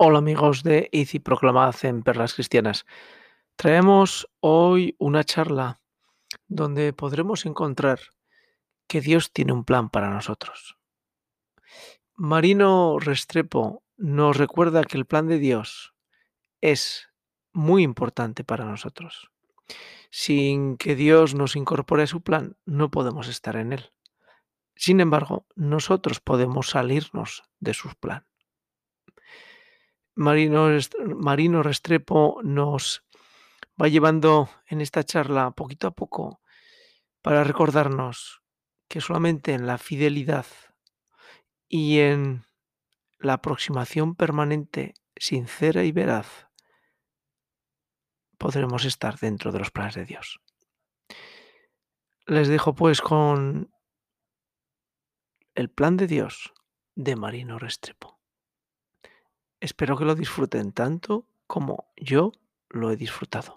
Hola amigos de Easy Proclamad en Perlas Cristianas. Traemos hoy una charla donde podremos encontrar que Dios tiene un plan para nosotros. Marino Restrepo nos recuerda que el plan de Dios es muy importante para nosotros. Sin que Dios nos incorpore a su plan, no podemos estar en él. Sin embargo, nosotros podemos salirnos de su plan. Marino, Restrepo nos va llevando en esta charla poquito a poco para recordarnos que solamente en la fidelidad y en la aproximación permanente, sincera y veraz, podremos estar dentro de los planes de Dios. Les dejo pues con el plan de Dios de Marino Restrepo. Espero que lo disfruten tanto como yo lo he disfrutado.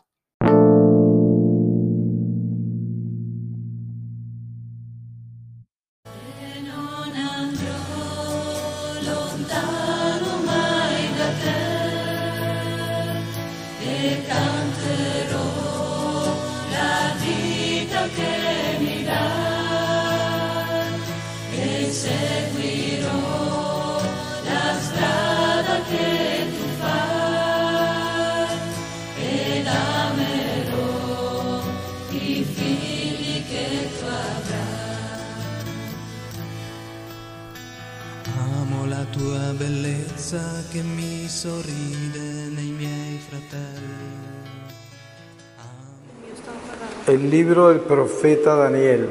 Sorride libro del profeta Daniel.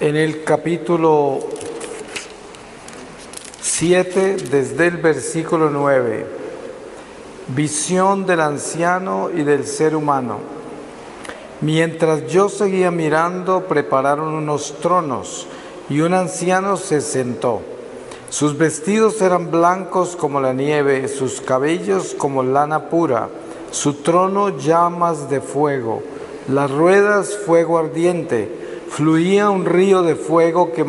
En el capítulo 7, desde el versículo 9, visión del anciano y del ser humano. Mientras yo seguía mirando, prepararon unos tronos y un anciano se sentó. Sus vestidos eran blancos como la nieve, sus cabellos como lana pura, su trono llamas de fuego, las ruedas fuego ardiente, fluía un río de fuego que,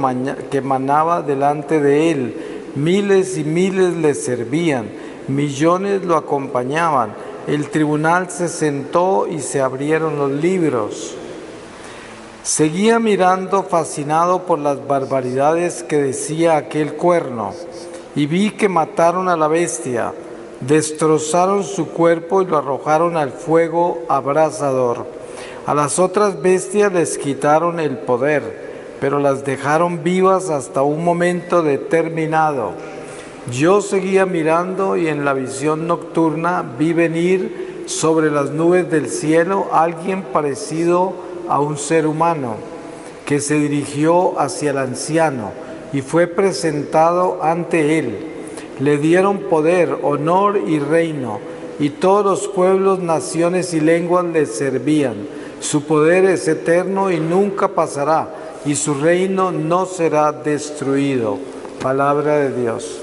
que manaba delante de él, miles y miles le servían, millones lo acompañaban, el tribunal se sentó y se abrieron los libros. Seguía mirando fascinado por las barbaridades que decía aquel cuerno y vi que mataron a la bestia, destrozaron su cuerpo y lo arrojaron al fuego abrasador. A las otras bestias les quitaron el poder, pero las dejaron vivas hasta un momento determinado. Yo seguía mirando y en la visión nocturna vi venir sobre las nubes del cielo alguien parecido a un ser humano que se dirigió hacia el anciano y fue presentado ante él. Le dieron poder, honor y reino, y todos los pueblos, naciones y lenguas le servían. Su poder es eterno y nunca pasará, y su reino no será destruido. Palabra de Dios.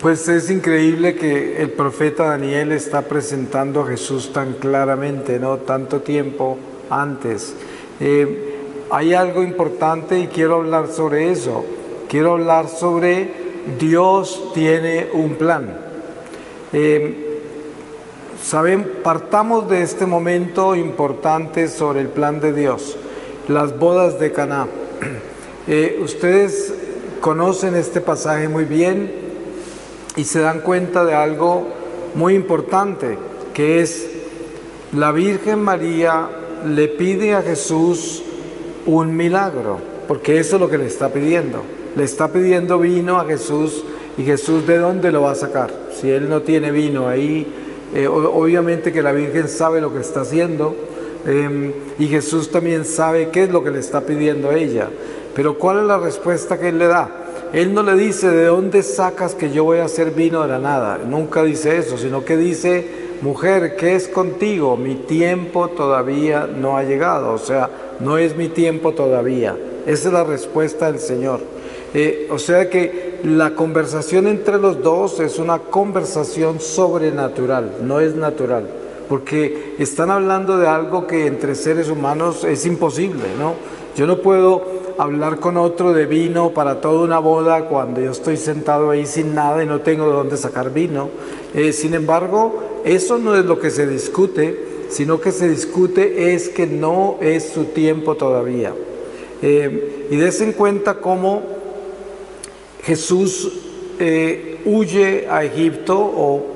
Pues es increíble que el profeta Daniel está presentando a Jesús tan claramente, ¿no? Tanto tiempo antes. Eh, hay algo importante y quiero hablar sobre eso. Quiero hablar sobre Dios tiene un plan. Eh, saben, partamos de este momento importante sobre el plan de Dios, las bodas de Caná. Eh, ustedes conocen este pasaje muy bien y se dan cuenta de algo muy importante, que es la Virgen María le pide a Jesús un milagro, porque eso es lo que le está pidiendo. Le está pidiendo vino a Jesús y Jesús de dónde lo va a sacar. Si él no tiene vino ahí, eh, obviamente que la Virgen sabe lo que está haciendo em, y Jesús también sabe qué es lo que le está pidiendo a ella. Pero ¿cuál es la respuesta que él le da? Él no le dice de dónde sacas que yo voy a hacer vino de la nada. Nunca dice eso, sino que dice, mujer, ¿qué es contigo? Mi tiempo todavía no ha llegado. O sea, no es mi tiempo todavía. Esa es la respuesta del Señor. Eh, o sea que la conversación entre los dos es una conversación sobrenatural, no es natural. Porque están hablando de algo que entre seres humanos es imposible, ¿no? Yo no puedo hablar con otro de vino para toda una boda cuando yo estoy sentado ahí sin nada y no tengo de dónde sacar vino. Eh, sin embargo, eso no es lo que se discute, sino que se discute es que no es su tiempo todavía. Eh, y des en cuenta cómo Jesús eh, huye a Egipto o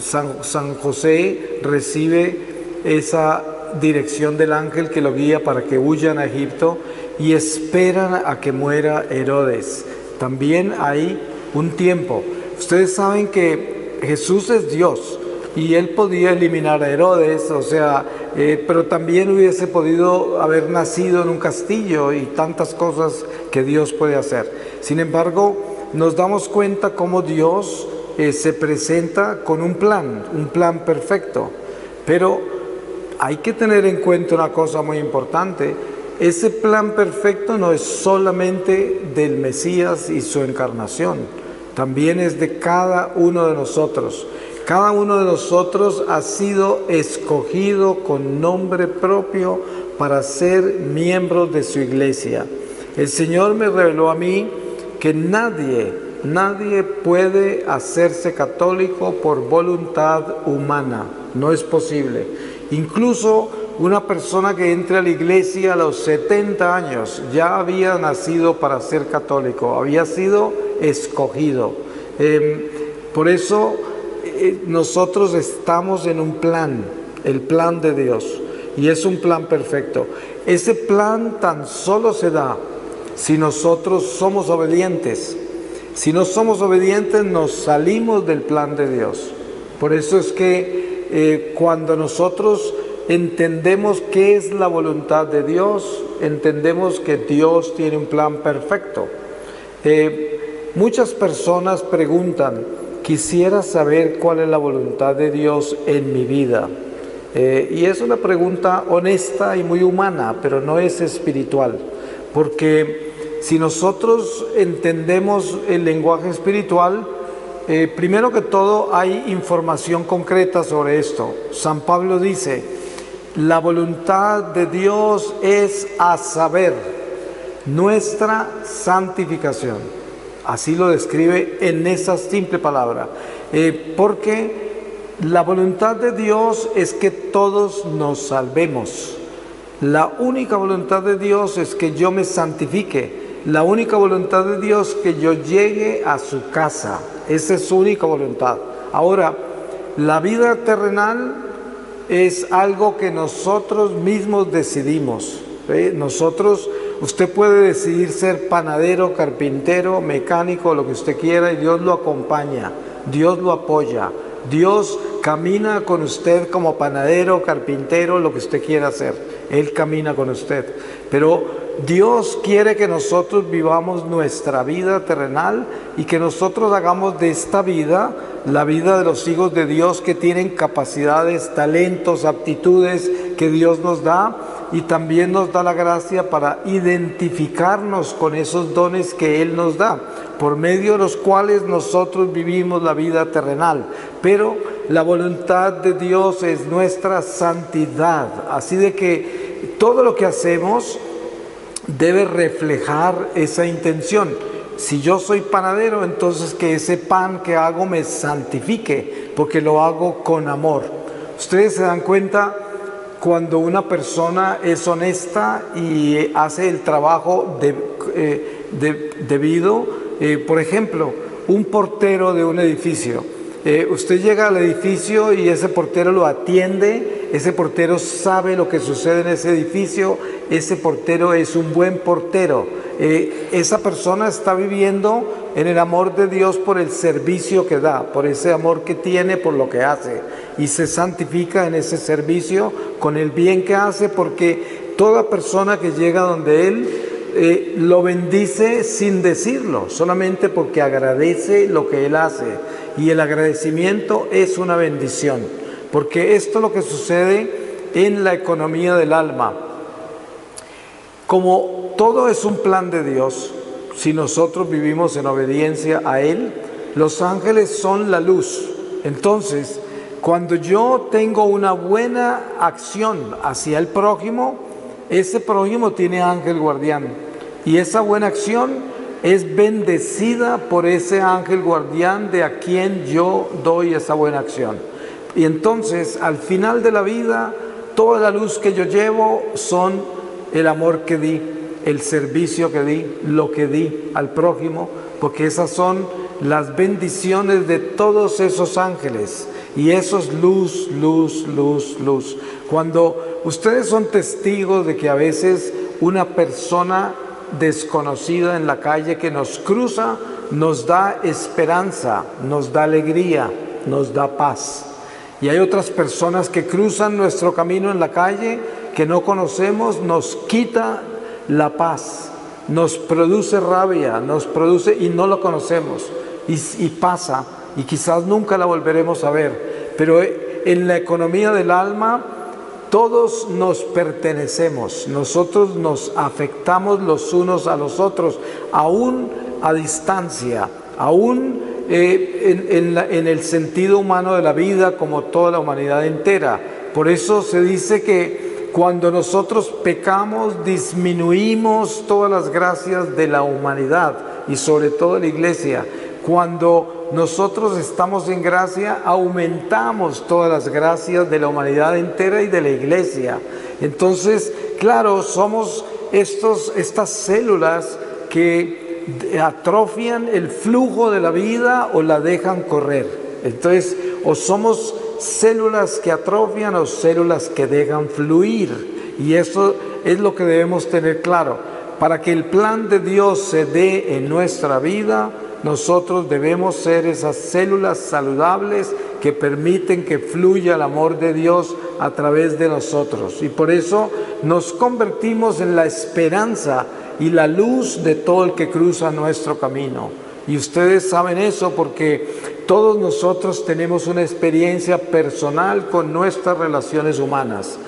San, San José recibe esa dirección del ángel que lo guía para que huyan a Egipto y esperan a que muera Herodes. También hay un tiempo. Ustedes saben que Jesús es Dios y él podía eliminar a Herodes, o sea, eh, pero también hubiese podido haber nacido en un castillo y tantas cosas que Dios puede hacer. Sin embargo, nos damos cuenta cómo Dios eh, se presenta con un plan, un plan perfecto. Pero hay que tener en cuenta una cosa muy importante. Ese plan perfecto no es solamente del Mesías y su encarnación, también es de cada uno de nosotros. Cada uno de nosotros ha sido escogido con nombre propio para ser miembros de su iglesia. El Señor me reveló a mí que nadie, nadie puede hacerse católico por voluntad humana. No es posible. Incluso una persona que entre a la iglesia a los 70 años ya había nacido para ser católico, había sido escogido. Em, por eso eh, nosotros estamos en un plan, el plan de Dios, y es un plan perfecto. Ese plan tan solo se da si nosotros somos obedientes. Si no somos obedientes nos salimos del plan de Dios. Por eso es que eh, cuando nosotros entendemos qué es la voluntad de Dios, entendemos que Dios tiene un plan perfecto. Eh, muchas personas preguntan, quisiera saber cuál es la voluntad de Dios en mi vida. Eh, y es una pregunta honesta y muy humana, pero no es espiritual, porque si nosotros entendemos el lenguaje espiritual, eh, primero que todo hay información concreta sobre esto. San Pablo dice, la voluntad de Dios es a saber nuestra santificación. Así lo describe en esa simple palabra. Eh, porque la voluntad de Dios es que todos nos salvemos. La única voluntad de Dios es que yo me santifique. La única voluntad de Dios es que yo llegue a su casa. Esa es su única voluntad. Ahora, la vida terrenal es algo que nosotros mismos decidimos. Nosotros Usted puede decidir ser panadero, carpintero, mecánico, lo que usted quiera, y Dios lo acompaña, Dios lo apoya. Dios camina con usted como panadero, carpintero, lo que usted quiera hacer. Él camina con usted. Pero Dios quiere que nosotros vivamos nuestra vida terrenal y que nosotros hagamos de esta vida la vida de los hijos de Dios que tienen capacidades, talentos, aptitudes que Dios nos da y también nos da la gracia para identificarnos con esos dones que Él nos da, por medio de los cuales nosotros vivimos la vida terrenal. Pero la voluntad de Dios es nuestra santidad, así de que todo lo que hacemos debe reflejar esa intención. Si yo soy panadero, entonces que ese pan que hago me santifique, porque lo hago con amor. Ustedes se dan cuenta cuando una persona es honesta y hace el trabajo eh, debido, eh, por ejemplo, un portero de un edificio. Eh, usted llega al edificio y ese portero lo atiende, ese portero sabe lo que sucede en ese edificio, ese portero es un buen portero. esa persona está viviendo en el amor de Dios por el servicio que da, por ese amor que tiene, por lo que hace y se santifica en ese servicio con el bien que hace porque toda persona que llega donde Él eh, lo bendice sin decirlo, solamente porque agradece lo que Él hace. Y el agradecimiento es una bendición, porque esto es lo que sucede en la economía del alma. Como todo es un plan de Dios, si nosotros vivimos en obediencia a Él, los ángeles son la luz. Entonces, cuando yo tengo una buena acción hacia el prójimo, ese prójimo tiene ángel guardián. Y esa buena acción es bendecida por ese ángel guardián de a quien yo doy esa buena acción. Y entonces, al final de la vida, toda la luz que yo llevo son el amor que di, el servicio que di, lo que di al prójimo, porque esas son las bendiciones de todos esos ángeles. Y eso es luz, luz, luz, luz. Cuando ustedes son testigos de que a veces una persona desconocida en la calle que nos cruza nos da esperanza, nos da alegría, nos da paz. Y hay otras personas que cruzan nuestro camino en la calle que no conocemos, nos quita la paz, nos produce rabia, nos produce y no lo conocemos y, pasa y quizás nunca la volveremos a ver. Pero en la economía del alma, todos nos pertenecemos, nosotros nos afectamos los unos a los otros, aún a distancia, aún eh, en, el sentido humano de la vida como toda la humanidad entera. Por eso se dice que cuando nosotros pecamos disminuimos todas las gracias de la humanidad y sobre todo la iglesia. Cuando nosotros estamos en gracia, aumentamos todas las gracias de la humanidad entera y de la iglesia. Entonces, claro, somos estos, estas células que atrofian el flujo de la vida o la dejan correr. Entonces, o somos células que atrofian o células que dejan fluir. Y eso es lo que debemos tener claro. Para que el plan de Dios se dé en nuestra vida, nosotros debemos ser esas células saludables que permiten que fluya el amor de Dios a través de nosotros. Y por eso nos convertimos en la esperanza y la luz de todo el que cruza nuestro camino. Y ustedes saben eso porque todos nosotros tenemos una experiencia personal con nuestras relaciones humanas,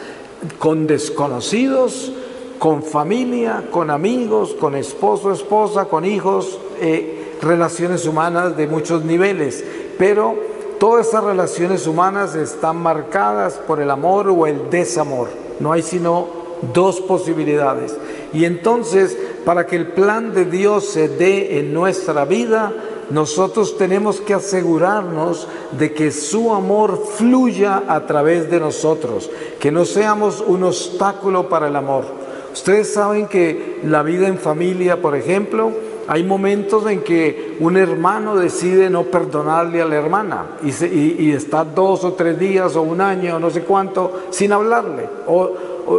con desconocidos, con familia, con amigos, con esposo, esposa, con hijos. Eh, relaciones humanas de muchos niveles, pero todas esas relaciones humanas están marcadas por el amor o el desamor. No hay sino dos posibilidades. Y entonces, para que el plan de Dios se dé en nuestra vida, nosotros tenemos que asegurarnos de que su amor fluya a través de nosotros, que no seamos un obstáculo para el amor. Ustedes saben que la vida en familia, por ejemplo, hay momentos en que un hermano decide no perdonarle a la hermana y, está dos o tres días o un año no sé cuánto sin hablarle o,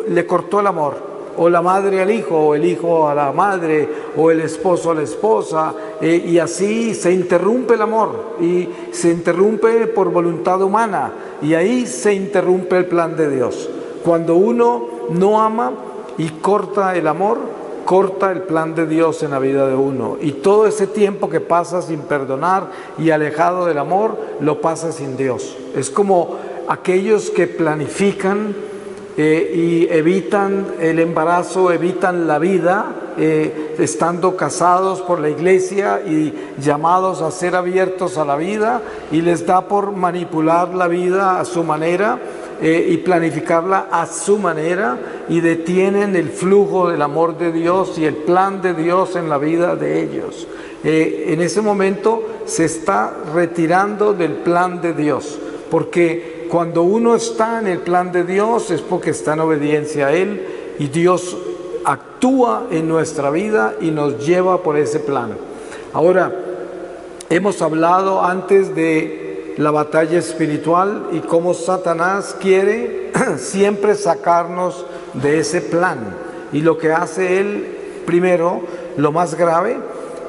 le cortó el amor o la madre al hijo, o el hijo a la madre, o el esposo a la esposa, eh, y así se interrumpe el amor, y se interrumpe por voluntad humana, y ahí se interrumpe el plan de Dios. Cuando uno no ama y corta el amor, corta el plan de Dios en la vida de uno. Y todo ese tiempo que pasa sin perdonar y alejado del amor, lo pasa sin Dios. Es como aquellos que planifican eh, y evitan el embarazo, evitan la vida, eh, estando casados por la iglesia y llamados a ser abiertos a la vida, y les da por manipular la vida a su manera eh, y planificarla a su manera y detienen el flujo del amor de Dios y el plan de Dios en la vida de ellos. En ese momento se está retirando del plan de Dios, porque cuando uno está en el plan de Dios es porque está en obediencia a Él y Dios actúa en nuestra vida y nos lleva por ese plan. Ahora, hemos hablado antes de la batalla espiritual y cómo Satanás quiere siempre sacarnos de ese plan. Y lo que hace él, primero, lo más grave,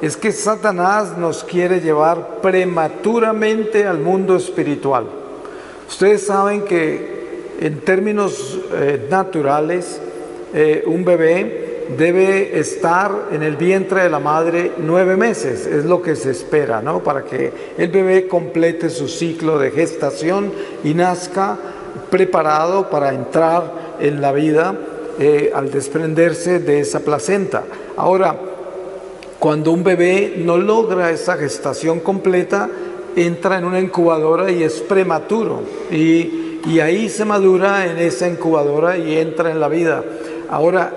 es que Satanás nos quiere llevar prematuramente al mundo espiritual. Ustedes saben que en términos eh, naturales, eh, un bebé debe estar en el vientre de la madre nueve meses, es lo que se espera, ¿no? Para que el bebé complete su ciclo de gestación y nazca preparado para entrar en la vida eh, al desprenderse de esa placenta. Ahora, cuando un bebé no logra esa gestación completa, entra en una incubadora y es prematuro. Y, y ahí se madura en esa incubadora y entra en la vida. Ahora,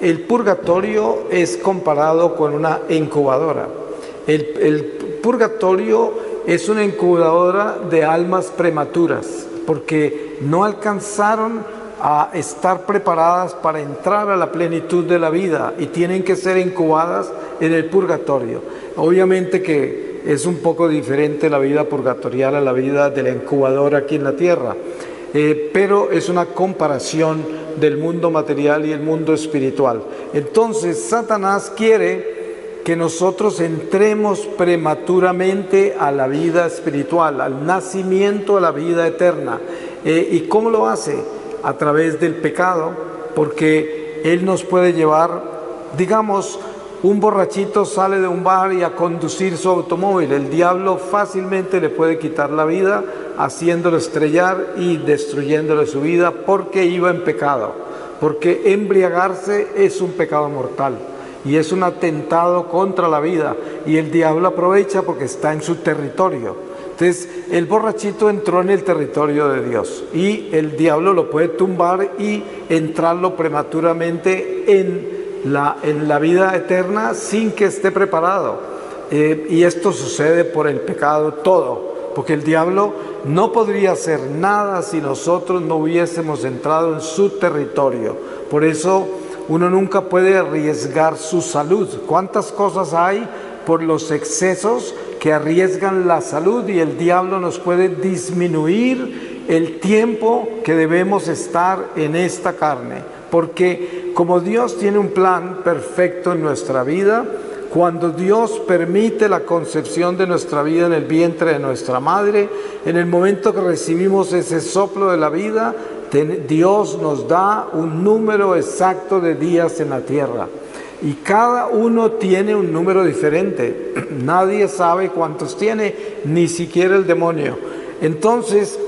el purgatorio es comparado con una incubadora. El, purgatorio es una incubadora de almas prematuras, porque no alcanzaron a estar preparadas para entrar a la plenitud de la vida y tienen que ser incubadas en el purgatorio. Obviamente que es un poco diferente la vida purgatorial a la vida de la incubadora aquí en la tierra, eh, pero es una comparación del mundo material y el mundo espiritual. Entonces, Satanás quiere que nosotros entremos prematuramente a la vida espiritual, al nacimiento a la vida eterna. Eh, ¿Y cómo lo hace? A través del pecado, porque Él nos puede llevar, digamos, un borrachito sale de un bar y a conducir su automóvil. El diablo fácilmente le puede quitar la vida haciéndolo estrellar y destruyéndole su vida porque iba en pecado. Porque embriagarse es un pecado mortal y es un atentado contra la vida y el diablo aprovecha porque está en su territorio. Entonces el borrachito entró en el territorio de Dios y el diablo lo puede tumbar y entrarlo prematuramente en en la vida eterna sin que esté preparado. Eh, y esto sucede por el pecado todo, porque el diablo no podría hacer nada si nosotros no hubiésemos entrado en su territorio. Por eso uno nunca puede arriesgar su salud. ¿Cuántas cosas hay por los excesos que arriesgan la salud y el diablo nos puede disminuir el tiempo que debemos estar en esta carne? Porque como Dios tiene un plan perfecto en nuestra vida, cuando Dios permite la concepción de nuestra vida en el vientre de nuestra madre, en el momento que recibimos ese soplo de la vida, Dios nos da un número exacto de días en la tierra. Y cada uno tiene un número diferente. Nadie sabe cuántos tiene, ni siquiera el demonio. Entonces,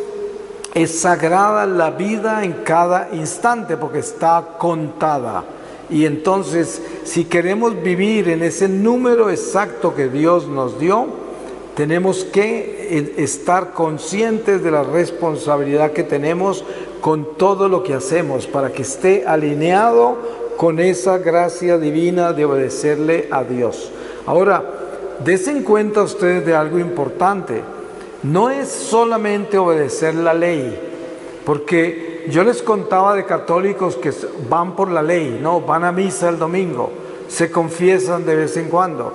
es sagrada la vida en cada instante porque está contada. Y entonces, si queremos vivir en ese número exacto que Dios nos dio, tenemos que eh, estar conscientes de la responsabilidad que tenemos con todo lo que hacemos para que esté alineado con esa gracia divina de obedecerle a Dios. Ahora, desen cuenta ustedes de algo importante. No es solamente obedecer la ley, porque yo les contaba de católicos que van por la ley, no, van a misa el domingo, se confiesan de vez en cuando,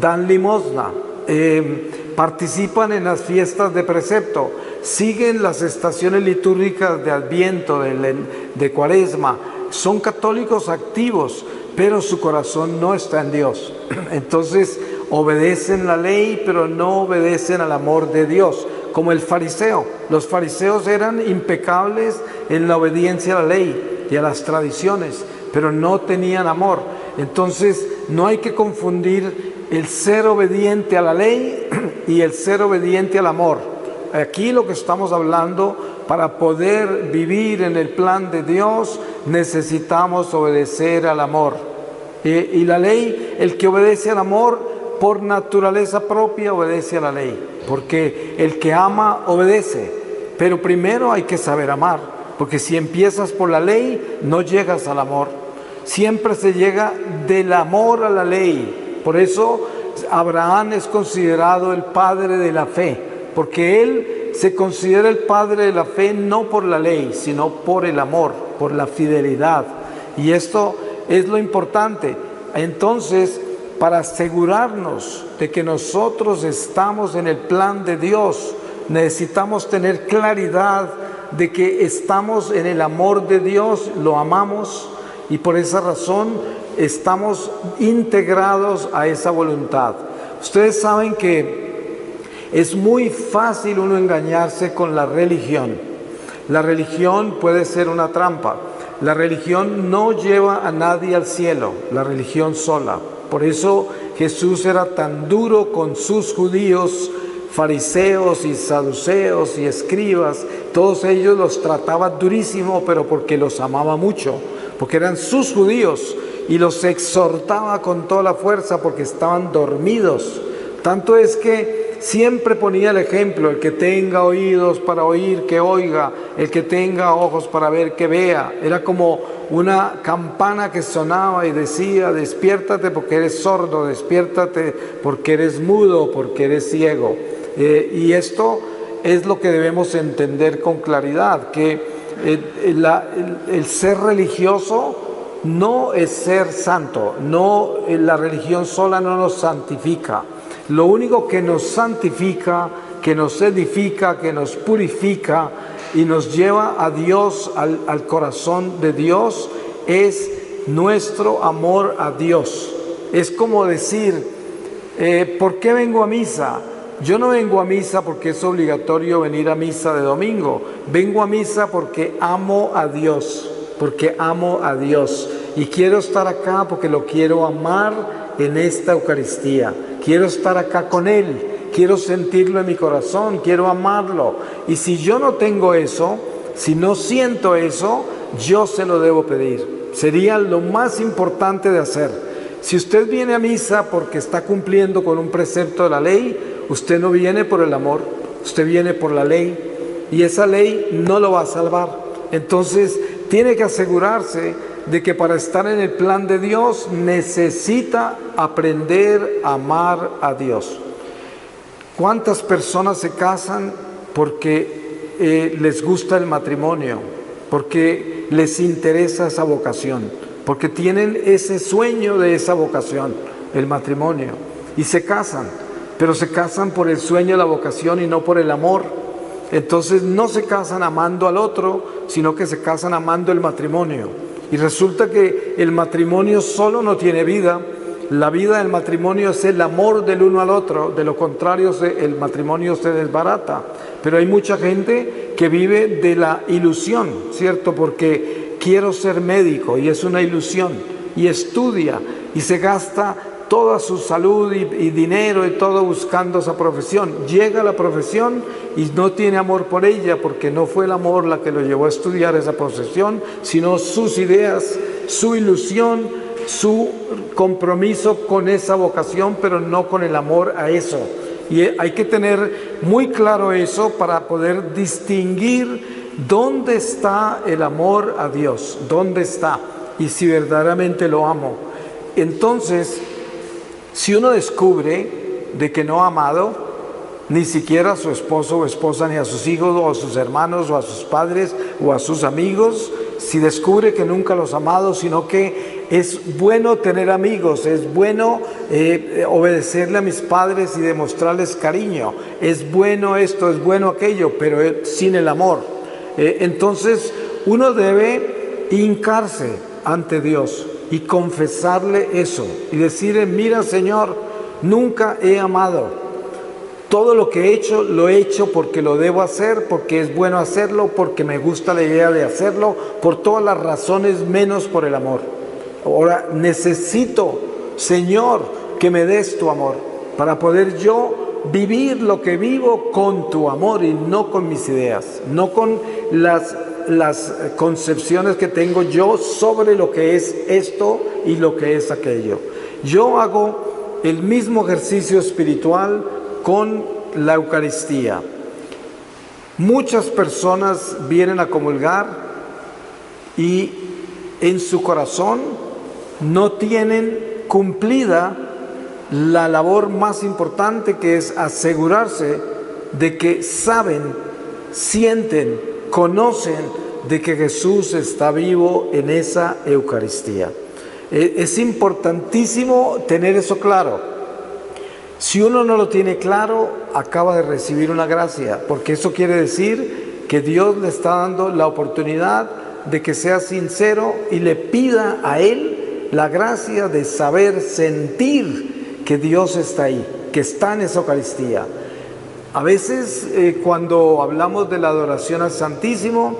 dan limosna, eh, participan en las fiestas de precepto, siguen las estaciones litúrgicas de Adviento, de, de Cuaresma, son católicos activos, pero su corazón no está en Dios. Entonces obedecen la ley, pero no obedecen al amor de Dios, como el fariseo. Los fariseos eran impecables en la obediencia a la ley y a las tradiciones, pero no tenían amor. Entonces no hay que confundir el ser obediente a la ley y el ser obediente al amor aquí lo que estamos hablando, para poder vivir en el plan de Dios, necesitamos obedecer al amor. y la ley, el que obedece al amor, por naturaleza propia obedece a la ley, porque el que ama obedece, pero primero hay que saber amar, porque si empiezas por la ley, no llegas al amor. Siempre se llega del amor a la ley. Por eso Abraham es considerado el padre de la fe porque Él se considera el padre de la fe no por la ley, sino por el amor, por la fidelidad. Y esto es lo importante. Entonces, para asegurarnos de que nosotros estamos en el plan de Dios, necesitamos tener claridad de que estamos en el amor de Dios, lo amamos y por esa razón estamos integrados a esa voluntad. Ustedes saben que es muy fácil uno engañarse con la religión. La religión puede ser una trampa. La religión no lleva a nadie al cielo, la religión sola. Por eso Jesús era tan duro con sus judíos, fariseos y saduceos y escribas. Todos ellos los trataba durísimo, pero porque los amaba mucho, porque eran sus judíos y los exhortaba con toda la fuerza porque estaban dormidos. Tanto es que siempre ponía el ejemplo, el que tenga oídos para oír, que oiga, el que tenga ojos para ver, que vea. Era como una campana que sonaba y decía, despiértate porque eres sordo, despiértate porque eres mudo, porque eres ciego. Eh, y esto es lo que debemos entender con claridad, que eh, el ser religioso no es ser santo, no eh, la religión sola no nos santifica. Lo único que nos santifica, que nos edifica, que nos purifica y nos lleva a Dios, al, corazón de Dios, es nuestro amor a Dios. Es como decir, eh, ¿por qué vengo a misa? Yo no vengo a misa porque es obligatorio venir a misa de domingo. Vengo a misa porque amo a Dios porque amo a Dios y quiero estar acá porque lo quiero amar en esta Eucaristía. Quiero estar acá con Él, quiero sentirlo en mi corazón, quiero amarlo. Y si yo no tengo eso, si no siento eso, yo se lo debo pedir. Sería lo más importante de hacer. Si usted viene a misa porque está cumpliendo con un precepto de la ley, usted no viene por el amor, usted viene por la ley y esa ley no lo va a salvar. Entonces, tiene que asegurarse de que para estar en el plan de Dios necesita aprender a amar a Dios. ¿Cuántas personas se casan porque eh, les gusta el matrimonio, porque les interesa esa vocación, porque tienen ese sueño de esa vocación, el matrimonio, y se casan, pero se casan por el sueño la vocación y no por el amor? Entonces no se casan amando al otro, sino que se casan amando el matrimonio. Y resulta que el matrimonio solo no tiene vida. La vida del matrimonio es el amor del uno al otro. De lo contrario, el matrimonio se desbarata. Pero hay mucha gente que vive de la ilusión, ¿cierto? Porque quiero ser médico y es una ilusión. Y estudia y se gasta toda su salud y, dinero y todo buscando esa profesión. Llega a la profesión y no tiene amor por ella porque no fue el amor la que lo llevó a estudiar esa profesión, sino sus ideas, su ilusión, su compromiso con esa vocación, pero no con el amor a eso. Y hay que tener muy claro eso para poder distinguir dónde está el amor a Dios, dónde está y si verdaderamente lo amo. Entonces, si uno descubre de que no ha amado ni siquiera a su esposo o esposa, ni a sus hijos o a sus hermanos o a sus padres o a sus amigos, si descubre que nunca los ha amado, sino que es bueno tener amigos, es bueno eh, obedecerle a mis padres y demostrarles cariño, es bueno esto, es bueno aquello, pero sin el amor. Eh, entonces uno debe hincarse ante Dios y confesarle eso y decirle, mira Señor, nunca he amado. Todo lo que he hecho lo he hecho porque lo debo hacer, porque es bueno hacerlo, porque me gusta la idea de hacerlo, por todas las razones menos por el amor. Ahora necesito, Señor, que me des tu amor para poder yo vivir lo que vivo con tu amor y no con mis ideas, no con las las concepciones que tengo yo sobre lo que es esto y lo que es aquello. Yo hago el mismo ejercicio espiritual con la Eucaristía. Muchas personas vienen a comulgar y en su corazón no tienen cumplida la labor más importante que es asegurarse de que saben, sienten, conocen de que Jesús está vivo en esa Eucaristía. E, es importantísimo tener eso claro. Si uno no lo tiene claro, acaba de recibir una gracia, porque eso quiere decir que Dios le está dando la oportunidad de que sea sincero y le pida a Él la gracia de saber sentir que Dios está ahí, que está en esa Eucaristía. A veces eh, cuando hablamos de la adoración al Santísimo,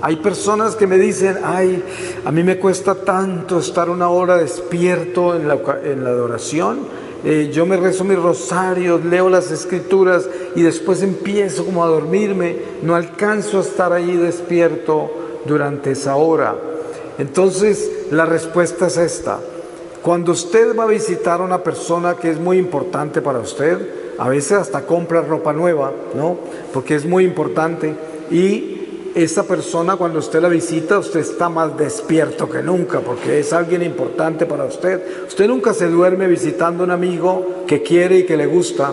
hay personas que me dicen, ay, a mí me cuesta tanto estar una hora despierto en la, adoración. Eh, yo me rezo mis rosarios, leo las escrituras y después empiezo como a dormirme. No alcanzo a estar ahí despierto durante esa hora. Entonces la respuesta es esta. Cuando usted va a visitar a una persona que es muy importante para usted, a veces hasta compra ropa nueva, ¿no? Porque es muy importante. Y esa persona cuando usted la visita, usted está más despierto que nunca, porque es alguien importante para usted. Usted nunca se duerme visitando a un amigo que quiere y que le gusta.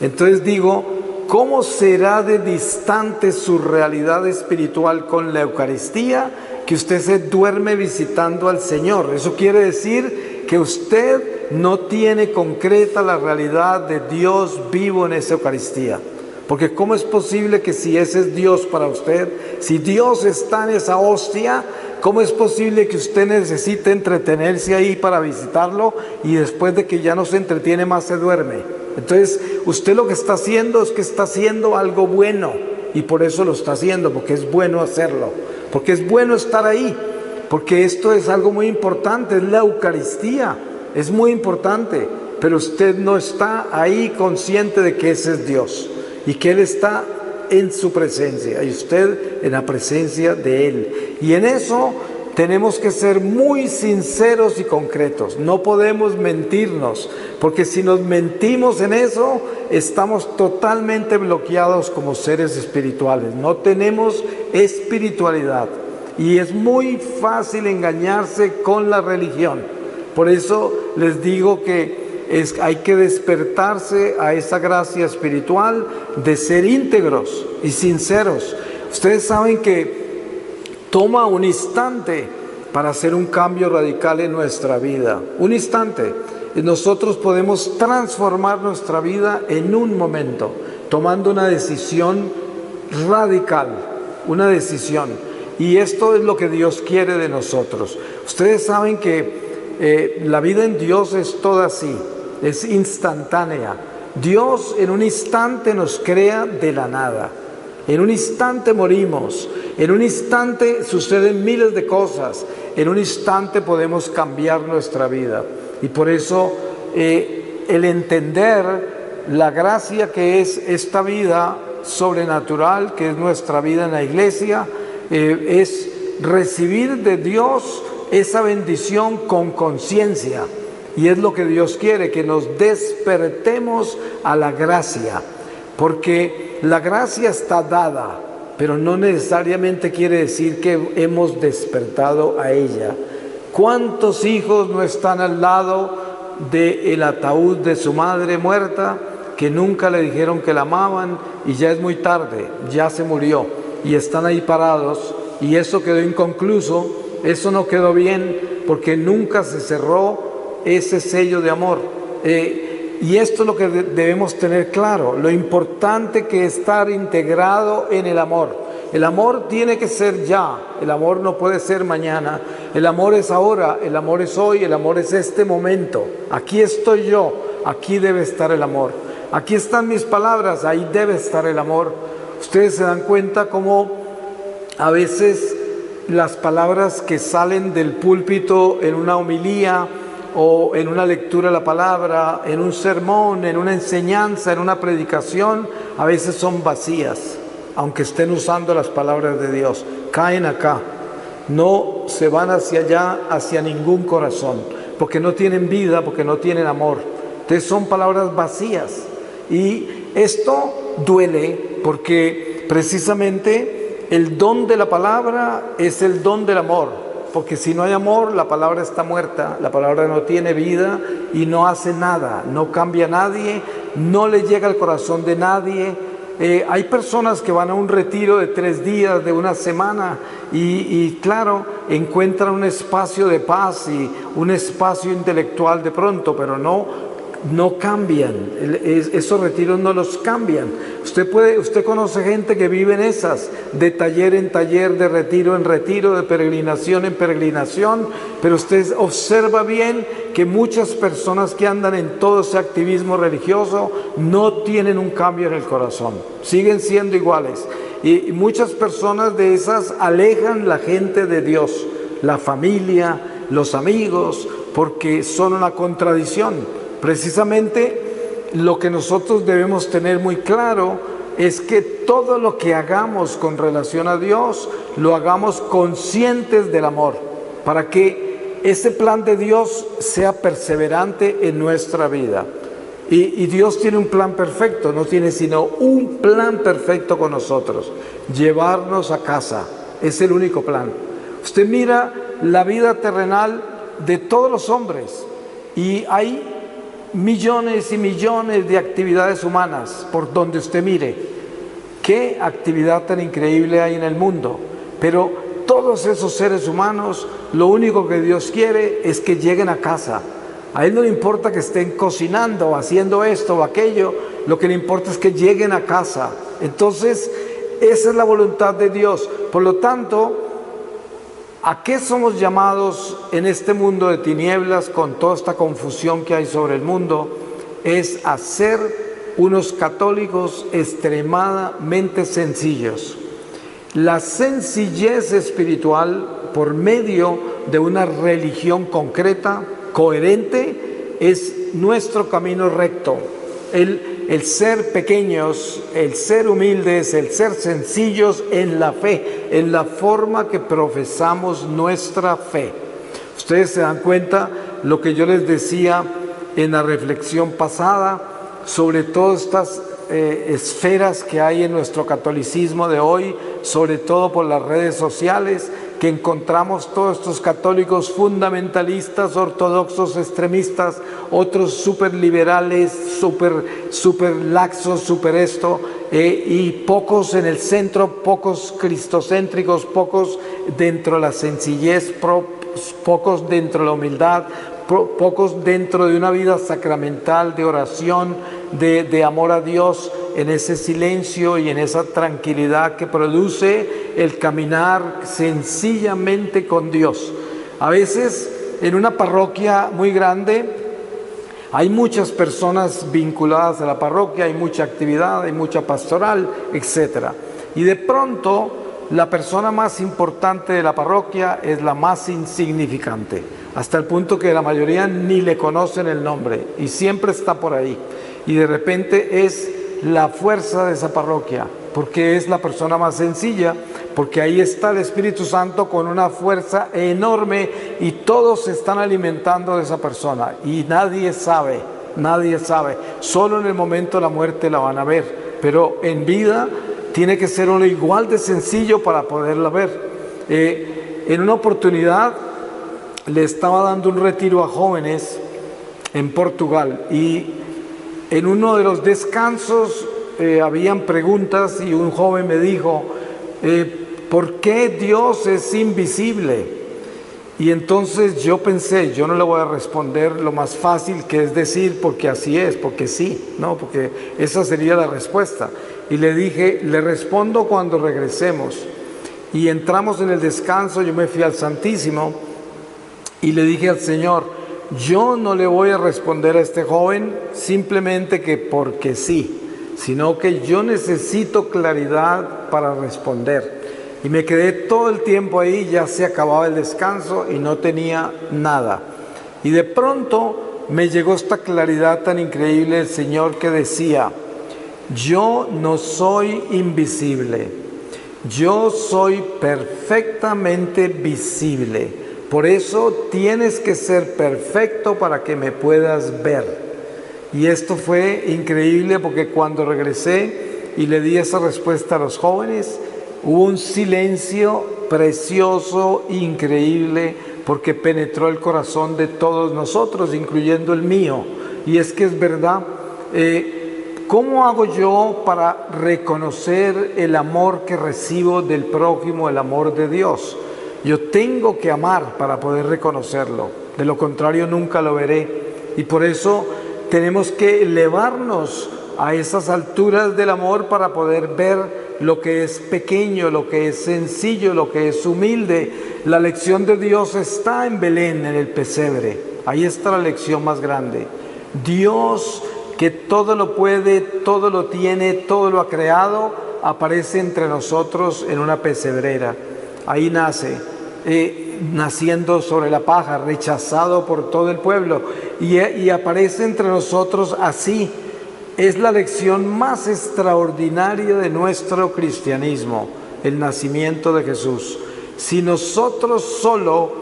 Entonces digo, ¿cómo será de distante su realidad espiritual con la Eucaristía? Que usted se duerme visitando al Señor. Eso quiere decir que usted no tiene concreta la realidad de Dios vivo en esa Eucaristía. Porque ¿cómo es posible que si ese es Dios para usted, si Dios está en esa hostia, ¿cómo es posible que usted necesite entretenerse ahí para visitarlo y después de que ya no se entretiene más se duerme? Entonces, usted lo que está haciendo es que está haciendo algo bueno y por eso lo está haciendo, porque es bueno hacerlo, porque es bueno estar ahí, porque esto es algo muy importante, es la Eucaristía, es muy importante, pero usted no está ahí consciente de que ese es Dios y que Él está en su presencia y usted en la presencia de Él. Y en eso tenemos que ser muy sinceros y concretos. No podemos mentirnos, porque si nos mentimos en eso, estamos totalmente bloqueados como seres espirituales. No tenemos espiritualidad. Y es muy fácil engañarse con la religión. Por eso les digo que hay que despertarse a esa gracia espiritual de ser íntegros y sinceros. Ustedes saben que toma un instante para hacer un cambio radical en nuestra vida. Un instante. Nosotros podemos transformar nuestra vida en un momento, tomando una decisión radical, una decisión. Y esto es lo que Dios quiere de nosotros. Ustedes saben que eh, la vida en Dios es toda así es instantánea. Dios en un instante nos crea de la nada. En un instante morimos, en un instante suceden miles de cosas, en un instante podemos cambiar nuestra vida. Y por eso eh, el entender la gracia que es esta vida sobrenatural, que es nuestra vida en la iglesia, eh, es recibir de Dios esa bendición con conciencia. Y es lo que Dios quiere, que nos despertemos a la gracia, porque la gracia está dada, pero no necesariamente quiere decir que hemos despertado a ella. ¿Cuántos hijos no están al lado del ataúd de su madre muerta que nunca le dijeron que la amaban y ya es muy tarde, ya se murió y están ahí parados y eso quedó inconcluso, eso no quedó bien porque nunca se cerró ese sello de amor. Eh, y esto es lo que debemos tener claro, lo importante que es estar integrado en el amor. El amor tiene que ser ya, el amor no puede ser mañana, el amor es ahora, el amor es hoy, el amor es este momento. Aquí estoy yo, aquí debe estar el amor. Aquí están mis palabras, ahí debe estar el amor. Ustedes se dan cuenta cómo a veces las palabras que salen del púlpito en una homilía, o en una lectura de la palabra, en un sermón, en una enseñanza, en una predicación, a veces son vacías, aunque estén usando las palabras de Dios. Caen acá, no se van hacia allá, hacia ningún corazón, porque no tienen vida, porque no tienen amor. Entonces son palabras vacías. Y esto duele porque precisamente el don de la palabra es el don del amor porque si no hay amor, la palabra está muerta, la palabra no tiene vida y no hace nada, no cambia a nadie, no le llega al corazón de nadie. Eh, hay personas que van a un retiro de tres días, de una semana, y, y claro, encuentran un espacio de paz y un espacio intelectual de pronto, pero no no cambian, esos retiros no los cambian. Usted puede, usted conoce gente que vive en esas, de taller en taller, de retiro en retiro, de peregrinación en peregrinación, pero usted observa bien que muchas personas que andan en todo ese activismo religioso no tienen un cambio en el corazón, siguen siendo iguales. Y muchas personas de esas alejan la gente de Dios, la familia, los amigos, porque son una contradicción. Precisamente lo que nosotros debemos tener muy claro es que todo lo que hagamos con relación a Dios, lo hagamos conscientes del amor, para que ese plan de Dios sea perseverante en nuestra vida. Y, Dios tiene un plan perfecto, no tiene sino un plan perfecto con nosotros, llevarnos a casa. Es el único plan. Usted mira la vida terrenal de todos los hombres y hay millones y millones de actividades humanas por donde usted mire. Qué actividad tan increíble hay en el mundo. Pero todos esos seres humanos, lo único que Dios quiere es que lleguen a casa a él no le importa que estén cocinando o haciendo esto o aquello, lo que le importa es que lleguen a casa. Entonces, esa es la voluntad de Dios. Por lo tanto, ¿a qué somos llamados en este mundo de tinieblas con toda esta confusión que hay sobre el mundo? Es a ser unos católicos extremadamente sencillos. La sencillez espiritual por medio de una religión concreta, coherente es nuestro camino recto. El ser pequeños, el ser humildes, el ser sencillos en la fe, en la forma que profesamos nuestra fe. Ustedes se dan cuenta lo que yo les decía en la reflexión pasada sobre todas estas eh, esferas que hay en nuestro catolicismo de hoy, sobre todo por las redes sociales, que encontramos todos estos católicos fundamentalistas, ortodoxos, extremistas, otros súper liberales, súper super laxos, súper esto, eh, y pocos en el centro, pocos cristocéntricos, pocos dentro de la sencillez, pocos dentro de la humildad, pocos dentro de una vida sacramental, de oración, de, amor a Dios, en ese silencio y en esa tranquilidad que produce el caminar sencillamente con Dios. A veces en una parroquia muy grande hay muchas personas vinculadas a la parroquia, hay mucha actividad, hay mucha pastoral, etc. Y de pronto la persona más importante de la parroquia es la más insignificante, hasta el punto que la mayoría ni le conocen el nombre y siempre está por ahí. Y de repente es la fuerza de esa parroquia, porque es la persona más sencilla, porque ahí está el Espíritu Santo con una fuerza enorme y todos se están alimentando de esa persona y nadie sabe, nadie sabe, solo en el momento de la muerte la van a ver, pero en vida tiene que ser uno igual de sencillo para poderla ver. Eh, en una oportunidad le estaba dando un retiro a jóvenes en Portugal y en uno de los descansos eh, habían preguntas y un joven me dijo, eh, ¿por qué Dios es invisible? Y entonces yo pensé, yo no le voy a responder lo más fácil que es decir porque así es, porque sí, no, porque esa sería la respuesta. Y le dije, le respondo cuando regresemos. Y entramos en el descanso, yo me fui al Santísimo y le dije al Señor, yo no le voy a responder a este joven simplemente que porque sí, sino que yo necesito claridad para responder. Y me quedé todo el tiempo ahí, ya se acababa el descanso y no tenía nada. Y de pronto me llegó esta claridad tan increíble del Señor que decía, yo no soy invisible, yo soy perfectamente visible por eso tienes que ser perfecto para que me puedas ver. Y esto fue increíble porque cuando regresé y le di esa respuesta a los jóvenes, hubo un silencio precioso, increíble, porque penetró el corazón de todos nosotros, incluyendo el mío. Y es que es verdad, eh, ¿cómo hago yo para reconocer el amor que recibo del prójimo, el amor de Dios? Yo tengo que amar para poder reconocerlo, de lo contrario nunca lo veré. Y por eso tenemos que elevarnos a esas alturas del amor para poder ver lo que es pequeño, lo que es sencillo, lo que es humilde. La lección de Dios está en Belén, en el pesebre. Ahí está la lección más grande. Dios que todo lo puede, todo lo tiene, todo lo ha creado, aparece entre nosotros en una pesebrera. Ahí nace eh, naciendo sobre la paja, rechazado por todo el pueblo, y, y aparece entre nosotros así. Es la lección más extraordinaria de nuestro cristianismo, el nacimiento de Jesús. Si nosotros solo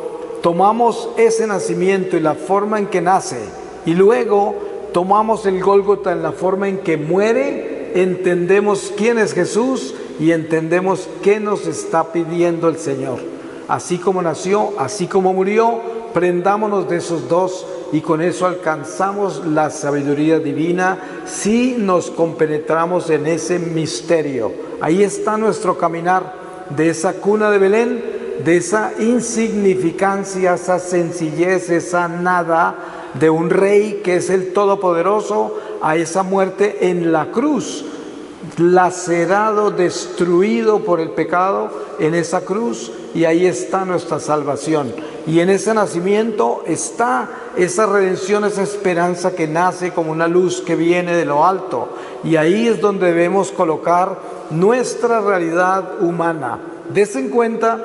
tomamos ese nacimiento y la forma en que nace, y luego tomamos el Gólgota en la forma en que muere, entendemos quién es Jesús y entendemos qué nos está pidiendo el Señor. Así como nació, así como murió, prendámonos de esos dos y con eso alcanzamos la sabiduría divina si nos compenetramos en ese misterio. Ahí está nuestro caminar de esa cuna de Belén, de esa insignificancia, esa sencillez, esa nada de un rey que es el Todopoderoso, a esa muerte en la cruz, lacerado, destruido por el pecado en esa cruz, y ahí está nuestra salvación. Y en ese nacimiento está esa redención, esa esperanza que nace como una luz que viene de lo alto. Y ahí es donde debemos colocar nuestra realidad humana. Desen cuenta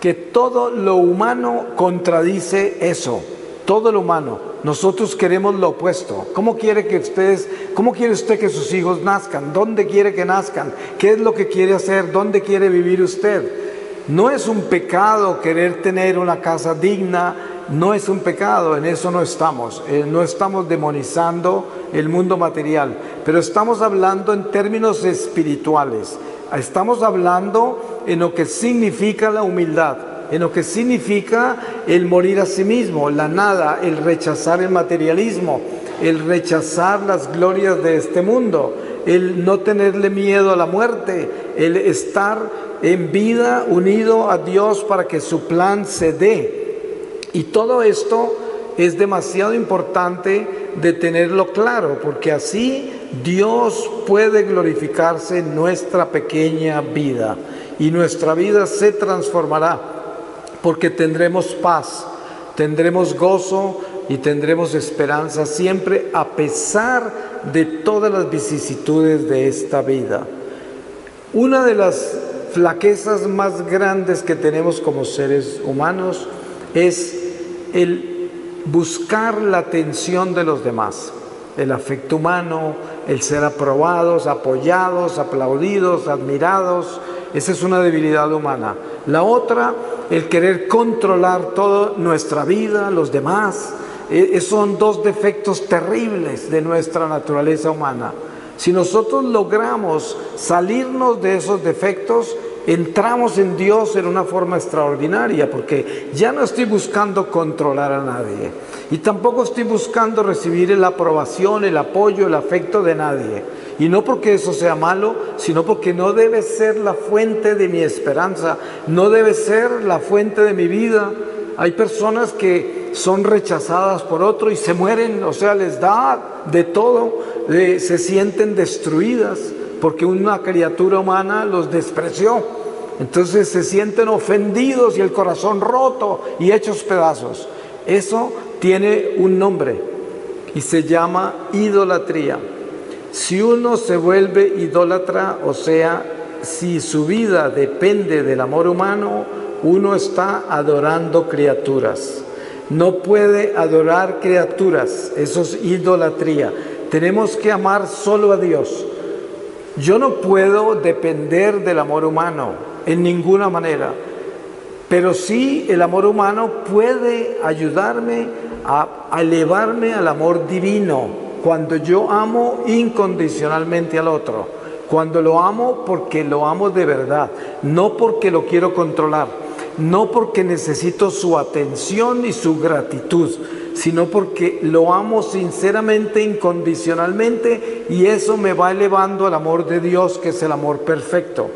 que todo lo humano contradice eso, todo lo humano. Nosotros queremos lo opuesto. ¿Cómo quiere que ustedes, cómo quiere usted que sus hijos nazcan? ¿Dónde quiere que nazcan? ¿Qué es lo que quiere hacer? ¿Dónde quiere vivir usted? No es un pecado querer tener una casa digna, no es un pecado, en eso no estamos, eh, no estamos demonizando el mundo material, pero estamos hablando en términos espirituales, estamos hablando en lo que significa la humildad, en lo que significa el morir a sí mismo, la nada, el rechazar el materialismo, el rechazar las glorias de este mundo, el no tenerle miedo a la muerte, el estar en vida unido a Dios para que su plan se dé. Y todo esto es demasiado importante de tenerlo claro, porque así Dios puede glorificarse en nuestra pequeña vida y nuestra vida se transformará, porque tendremos paz, tendremos gozo y tendremos esperanza siempre a pesar de todas las vicisitudes de esta vida. Una de las flaquezas más grandes que tenemos como seres humanos es el buscar la atención de los demás, el afecto humano, el ser aprobados, apoyados, aplaudidos, admirados. Esa es una debilidad humana. La otra, el querer controlar toda nuestra vida, los demás. E, son dos defectos terribles de nuestra naturaleza humana. Si nosotros logramos salirnos de esos defectos, entramos en Dios en una forma extraordinaria, porque ya no estoy buscando controlar a nadie y tampoco estoy buscando recibir la aprobación, el apoyo, el afecto de nadie. Y no porque eso sea malo, sino porque no debe ser la fuente de mi esperanza, no debe ser la fuente de mi vida. Hay personas que son rechazadas por otro y se mueren, o sea, les da de todo, se sienten destruidas porque una criatura humana los despreció. Entonces se sienten ofendidos y el corazón roto y hechos pedazos. Eso tiene un nombre y se llama idolatría. Si uno se vuelve idólatra, o sea, si su vida depende del amor humano, uno está adorando criaturas. No puede adorar criaturas, eso es idolatría. Tenemos que amar solo a Dios. Yo no puedo depender del amor humano en ninguna manera, pero sí el amor humano puede ayudarme a, elevarme al amor divino cuando yo amo incondicionalmente al otro, cuando lo amo porque lo amo de verdad, no porque lo quiero controlar, no porque necesito su atención y su gratitud, sino porque lo amo sinceramente, incondicionalmente, y eso me va elevando al amor de Dios, que es el amor perfecto.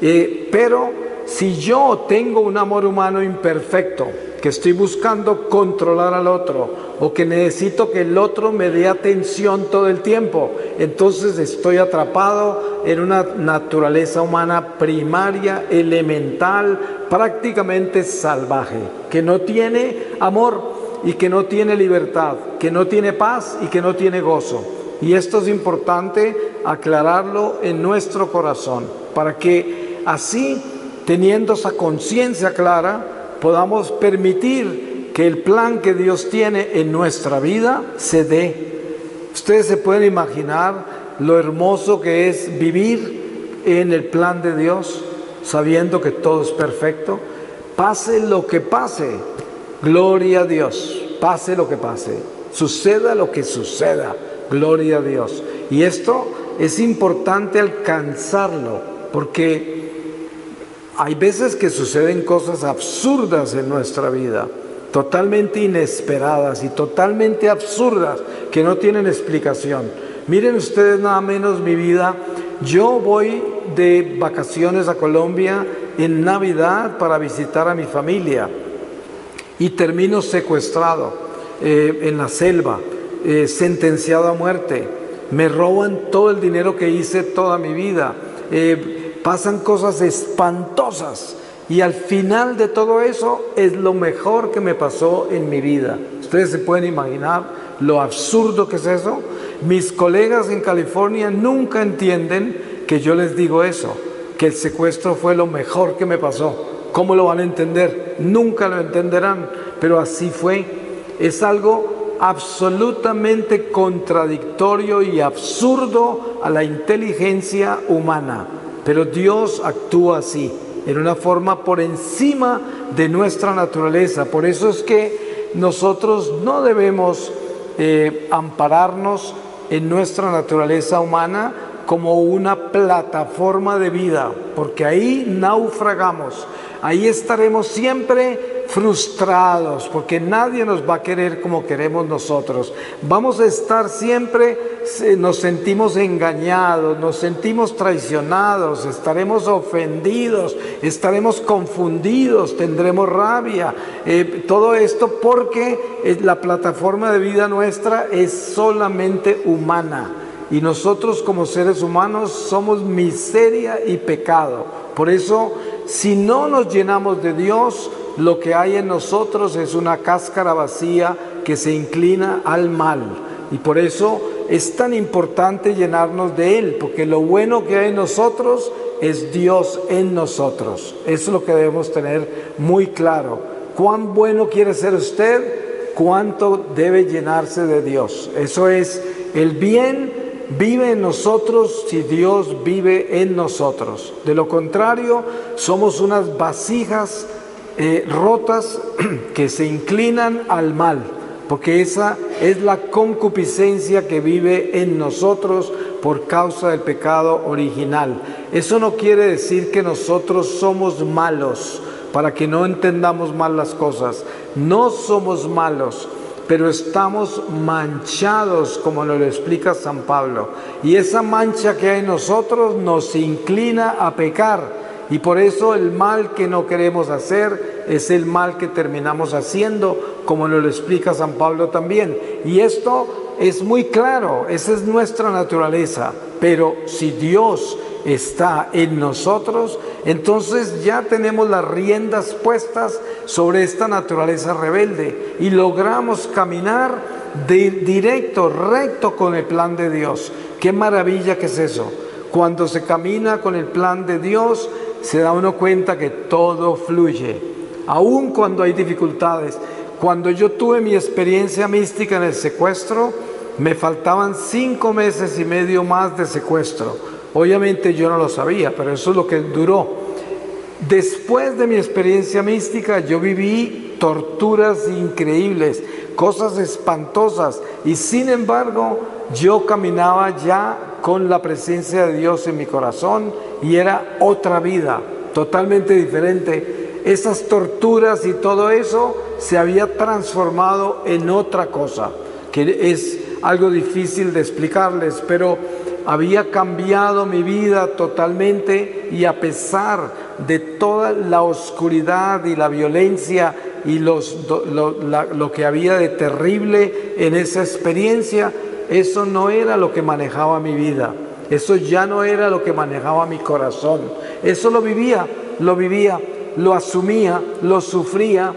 Eh, pero si yo tengo un amor humano imperfecto, que estoy buscando controlar al otro, o que necesito que el otro me dé atención todo el tiempo, entonces estoy atrapado en una naturaleza humana primaria, elemental, prácticamente salvaje, que no tiene amor y que no tiene libertad, que no tiene paz y que no tiene gozo. Y esto es importante aclararlo en nuestro corazón, para que así, teniendo esa conciencia clara, podamos permitir que el plan que Dios tiene en nuestra vida se dé. Ustedes se pueden imaginar lo hermoso que es vivir en el plan de Dios, sabiendo que todo es perfecto. Pase lo que pase, Gloria a Dios, pase lo que pase. suceda lo que suceda. Gloria a Dios. Y esto es importante alcanzarlo, porque hay veces que suceden cosas absurdas en nuestra vida, totalmente inesperadas y totalmente absurdas, que no tienen explicación. Miren ustedes nada menos mi vida. Yo voy de vacaciones a Colombia en Navidad para visitar a mi familia y termino secuestrado eh, en la selva, eh, sentenciado a muerte. Me roban todo el dinero que hice toda mi vida. Eh, pasan cosas espantosas y al final de todo eso es lo mejor que me pasó en mi vida. Ustedes se pueden imaginar lo absurdo que es eso. Mis colegas en California nunca entienden que yo les digo eso, que el secuestro fue lo mejor que me pasó. ¿Cómo lo van a entender? Nunca lo entenderán, pero así fue. Es algo absolutamente contradictorio y absurdo a la inteligencia humana, pero Dios actúa así, en una forma por encima de nuestra naturaleza. Por eso es que nosotros no debemos eh, ampararnos en nuestra naturaleza humana como una plataforma de vida, porque ahí naufragamos, ahí estaremos siempre frustrados, porque nadie nos va a querer como queremos nosotros. Vamos a estar siempre, nos sentimos engañados, nos sentimos traicionados, estaremos ofendidos, estaremos confundidos, tendremos rabia. Eh, todo esto porque eh, la plataforma de vida nuestra es solamente humana. Y nosotros como seres humanos somos miseria y pecado. Por eso, si no nos llenamos de Dios, lo que hay en nosotros es una cáscara vacía que se inclina al mal. Y por eso es tan importante llenarnos de Él, porque lo bueno que hay en nosotros es Dios en nosotros. Eso es lo que debemos tener muy claro. ¿Cuán bueno quiere ser usted? ¿Cuánto debe llenarse de Dios? Eso es, el bien vive en nosotros si Dios vive en nosotros. De lo contrario, somos unas vasijas eh, rotas que se inclinan al mal, porque esa es la concupiscencia que vive en nosotros por causa del pecado original. Eso no quiere decir que nosotros somos malos, para que no entendamos mal las cosas. No somos malos, pero estamos manchados, como nos lo explica San Pablo. Y esa mancha que hay en nosotros nos inclina a pecar. Y por eso el mal que no queremos hacer es el mal que terminamos haciendo, como nos lo explica San Pablo también. Y esto es muy claro, esa es nuestra naturaleza. Pero si Dios está en nosotros, entonces ya tenemos las riendas puestas sobre esta naturaleza rebelde y logramos caminar directo, recto con el plan de Dios. Qué maravilla que es eso. Cuando se camina con el plan de Dios, se da uno cuenta que todo fluye, aun cuando hay dificultades. Cuando yo tuve mi experiencia mística en el secuestro, me faltaban cinco meses y medio más de secuestro. Obviamente yo no lo sabía, pero eso es lo que duró. Después de mi experiencia mística, yo viví torturas increíbles, cosas espantosas, y sin embargo yo caminaba ya con la presencia de Dios en mi corazón y era otra vida, totalmente diferente. Esas torturas y todo eso se había transformado en otra cosa, que es algo difícil de explicarles, pero había cambiado mi vida totalmente y a pesar de toda la oscuridad y la violencia y los, lo que había de terrible en esa experiencia, eso no era lo que manejaba mi vida. Eso ya no era lo que manejaba mi corazón. Eso lo vivía, lo vivía, lo asumía, lo sufría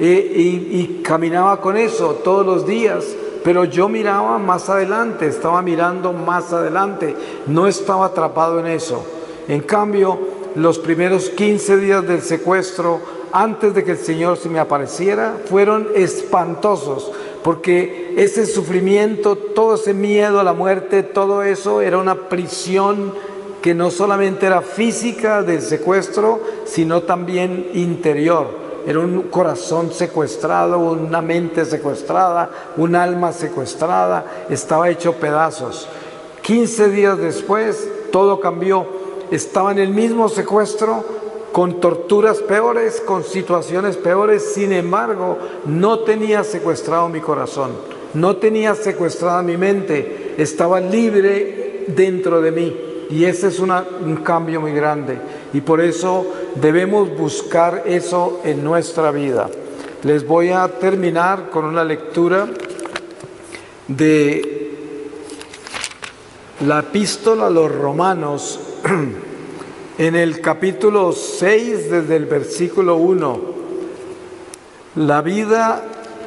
eh, y, y caminaba con eso todos los días. Pero yo miraba más adelante, estaba mirando más adelante, no estaba atrapado en eso. En cambio, los primeros 15 días del secuestro, antes de que el Señor se me apareciera, fueron espantosos porque ese sufrimiento, todo ese miedo a la muerte, todo eso era una prisión que no solamente era física del secuestro, sino también interior. Era un corazón secuestrado, una mente secuestrada, un alma secuestrada, estaba hecho pedazos. 15 días después todo cambió, estaba en el mismo secuestro, con torturas peores, con situaciones peores, sin embargo, no tenía secuestrado mi corazón, no tenía secuestrada mi mente, estaba libre dentro de mí. Y ese es un cambio muy grande. Y por eso debemos buscar eso en nuestra vida. Les voy a terminar con una lectura de la epístola a los romanos en el capítulo 6 desde el versículo 1. La vida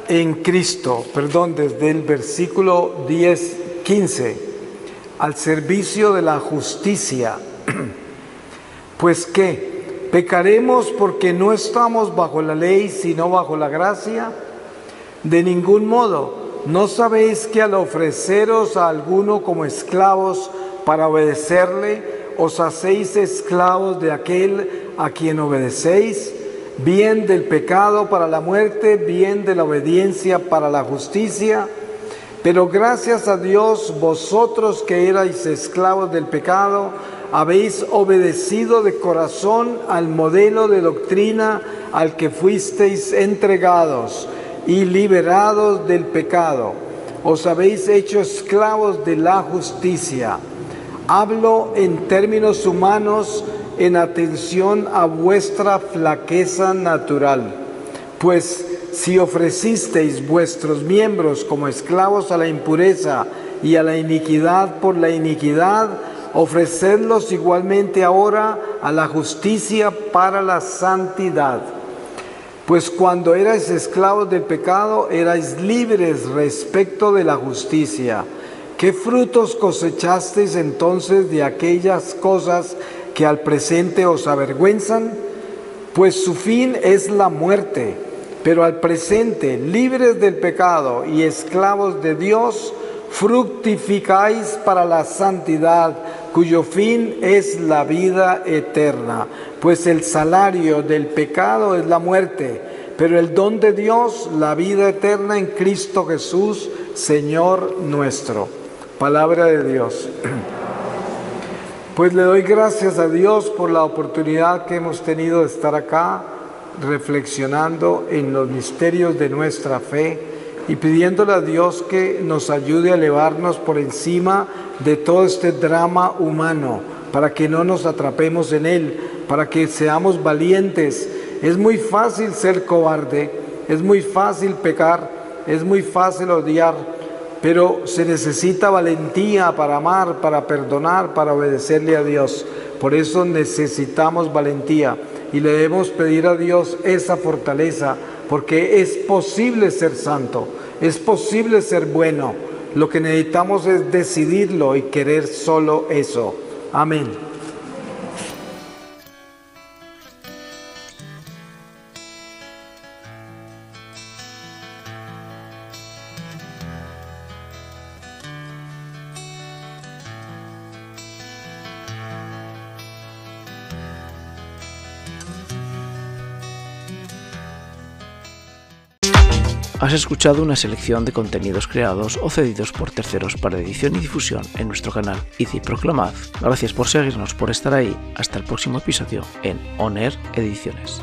en Cristo, perdón, desde el versículo 10, 15 al servicio de la justicia. Pues que, ¿pecaremos porque no estamos bajo la ley, sino bajo la gracia? De ningún modo. ¿No sabéis que al ofreceros a alguno como esclavos para obedecerle, os hacéis esclavos de aquel a quien obedecéis? Bien del pecado para la muerte, bien de la obediencia para la justicia. Pero gracias a Dios, vosotros que erais esclavos del pecado, habéis obedecido de corazón al modelo de doctrina al que fuisteis entregados y liberados del pecado. Os habéis hecho esclavos de la justicia. Hablo en términos humanos en atención a vuestra flaqueza natural, pues si ofrecisteis vuestros miembros como esclavos a la impureza y a la iniquidad por la iniquidad, ofrecedlos igualmente ahora a la justicia para la santidad. Pues cuando erais esclavos del pecado, erais libres respecto de la justicia. ¿Qué frutos cosechasteis entonces de aquellas cosas que al presente os avergüenzan? Pues su fin es la muerte pero al presente, libres del pecado y esclavos de Dios, fructificáis para la santidad, cuyo fin es la vida eterna. Pues el salario del pecado es la muerte, pero el don de Dios, la vida eterna en Cristo Jesús, Señor nuestro. Palabra de Dios. Pues le doy gracias a Dios por la oportunidad que hemos tenido de estar acá reflexionando en los misterios de nuestra fe y pidiéndole a Dios que nos ayude a elevarnos por encima de todo este drama humano, para que no nos atrapemos en él, para que seamos valientes. Es muy fácil ser cobarde, es muy fácil pecar, es muy fácil odiar, pero se necesita valentía para amar, para perdonar, para obedecerle a Dios. Por eso necesitamos valentía y le debemos pedir a Dios esa fortaleza, porque es posible ser santo, es posible ser bueno. Lo que necesitamos es decidirlo y querer solo eso. Amén. Has escuchado una selección de contenidos creados o cedidos por terceros para edición y difusión en nuestro canal ICI Proclamad. Gracias por seguirnos, por estar ahí. Hasta el próximo episodio en On Ediciones.